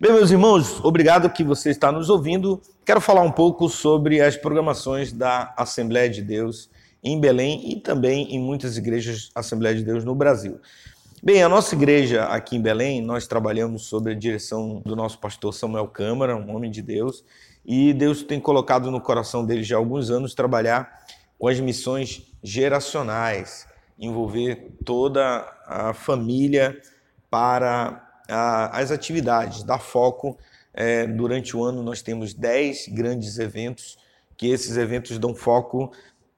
Bem, meus irmãos, obrigado que você está nos ouvindo. Quero falar um pouco sobre as programações da Assembleia de Deus em Belém e também em muitas igrejas Assembleia de Deus no Brasil. Bem, a nossa igreja aqui em Belém, nós trabalhamos sob a direção do nosso pastor Samuel Câmara, um homem de Deus, e Deus tem colocado no coração dele já há alguns anos trabalhar com as missões geracionais, envolver toda a família para a, as atividades, dar foco. É, durante o ano nós temos 10 grandes eventos, que esses eventos dão foco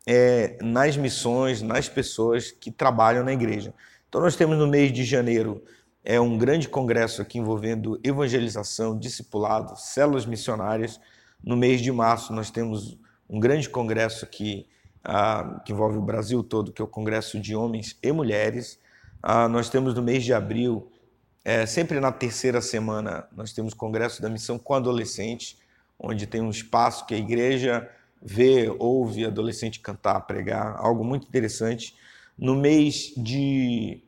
é, nas missões, nas pessoas que trabalham na igreja. Então nós temos no mês de janeiro é um grande congresso aqui envolvendo evangelização, discipulado, células missionárias. No mês de março nós temos um grande congresso aqui ah, que envolve o Brasil todo, que é o Congresso de Homens e Mulheres. Ah, nós temos no mês de abril é, sempre na terceira semana nós temos congresso da missão com adolescentes, onde tem um espaço que a igreja vê, ouve adolescente cantar, pregar, algo muito interessante. No mês de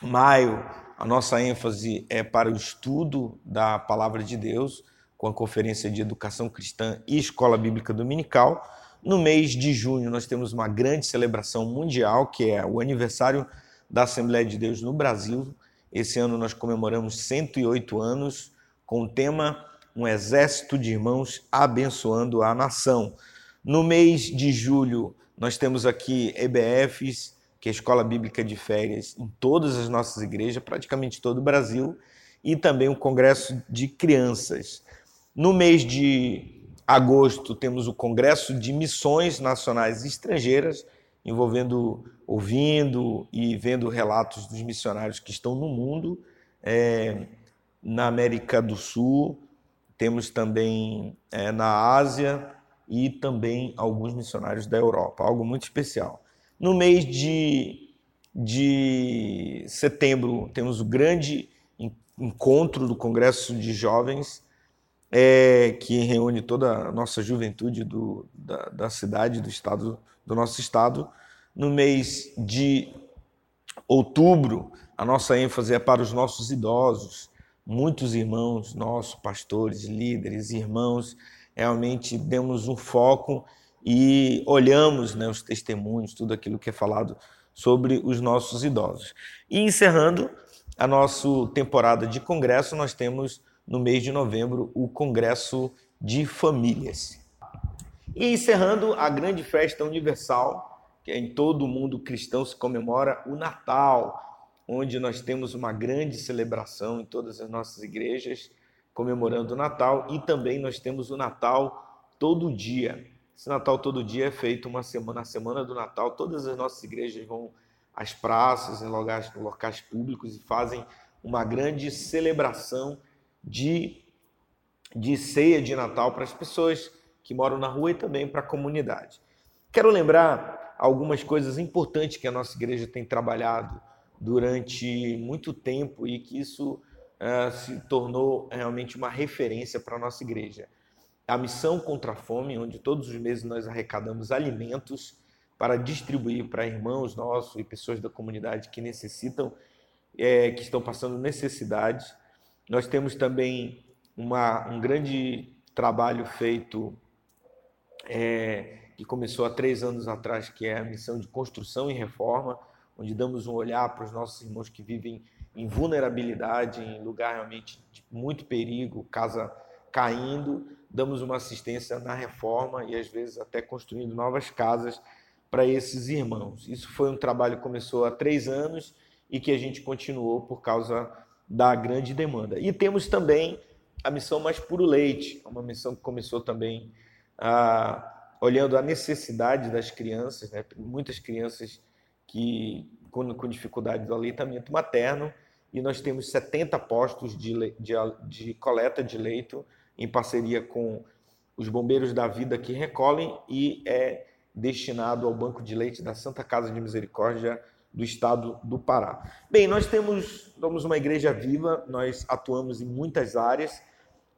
maio, a nossa ênfase é para o estudo da palavra de Deus, com a Conferência de Educação Cristã e Escola Bíblica Dominical. No mês de junho, nós temos uma grande celebração mundial, que é o aniversário da Assembleia de Deus no Brasil, esse ano nós comemoramos 108 anos com o tema Um Exército de Irmãos Abençoando a Nação. No mês de julho, nós temos aqui EBFs, que é a Escola Bíblica de Férias, em todas as nossas igrejas, praticamente todo o Brasil, e também o Congresso de Crianças. No mês de agosto, temos o Congresso de Missões Nacionais Estrangeiras, envolvendo, ouvindo e vendo relatos dos missionários que estão no mundo. É, na América do Sul, temos também é, na Ásia e também alguns missionários da Europa, algo muito especial. No mês de, de setembro, temos o grande encontro do Congresso de Jovens, é, que reúne toda a nossa juventude do, da, da cidade, do estado do nosso estado. No mês de outubro, a nossa ênfase é para os nossos idosos. Muitos irmãos nossos, pastores, líderes, irmãos, realmente demos um foco e olhamos né, os testemunhos, tudo aquilo que é falado sobre os nossos idosos. E encerrando a nossa temporada de congresso, nós temos no mês de novembro o Congresso de Famílias. E encerrando a grande festa universal, que é em todo o mundo cristão se comemora o Natal, onde nós temos uma grande celebração em todas as nossas igrejas, comemorando o Natal, e também nós temos o Natal todo dia. Esse Natal todo dia é feito uma semana, a semana do Natal, todas as nossas igrejas vão às praças, em locais, locais públicos e fazem uma grande celebração de, de ceia de Natal para as pessoas que moram na rua e também para a comunidade. Quero lembrar algumas coisas importantes que a nossa igreja tem trabalhado durante muito tempo e que isso uh, se tornou realmente uma referência para a nossa igreja. A missão contra a fome, onde todos os meses nós arrecadamos alimentos para distribuir para irmãos nossos e pessoas da comunidade que necessitam, é, que estão passando necessidades. Nós temos também uma, um grande trabalho feito é, que começou há três anos atrás, que é a missão de construção e reforma, onde damos um olhar para os nossos irmãos que vivem em vulnerabilidade, em lugar realmente de muito perigo, casa caindo, damos uma assistência na reforma e às vezes até construindo novas casas para esses irmãos. Isso foi um trabalho que começou há três anos e que a gente continuou por causa da grande demanda. E temos também a missão Mais Puro Leite, uma missão que começou também ah, olhando a necessidade das crianças, né? muitas crianças que com, com dificuldade do aleitamento materno, e nós temos 70 postos de, de, de coleta de leito em parceria com os bombeiros da vida que recolhem e é destinado ao banco de leite da Santa Casa de Misericórdia do estado do Pará. Bem, nós temos somos uma igreja viva, nós atuamos em muitas áreas,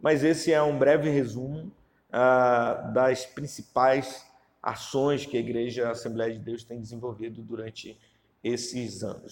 mas esse é um breve resumo ah, das principais ações que a Igreja Assembleia de Deus tem desenvolvido durante esses anos.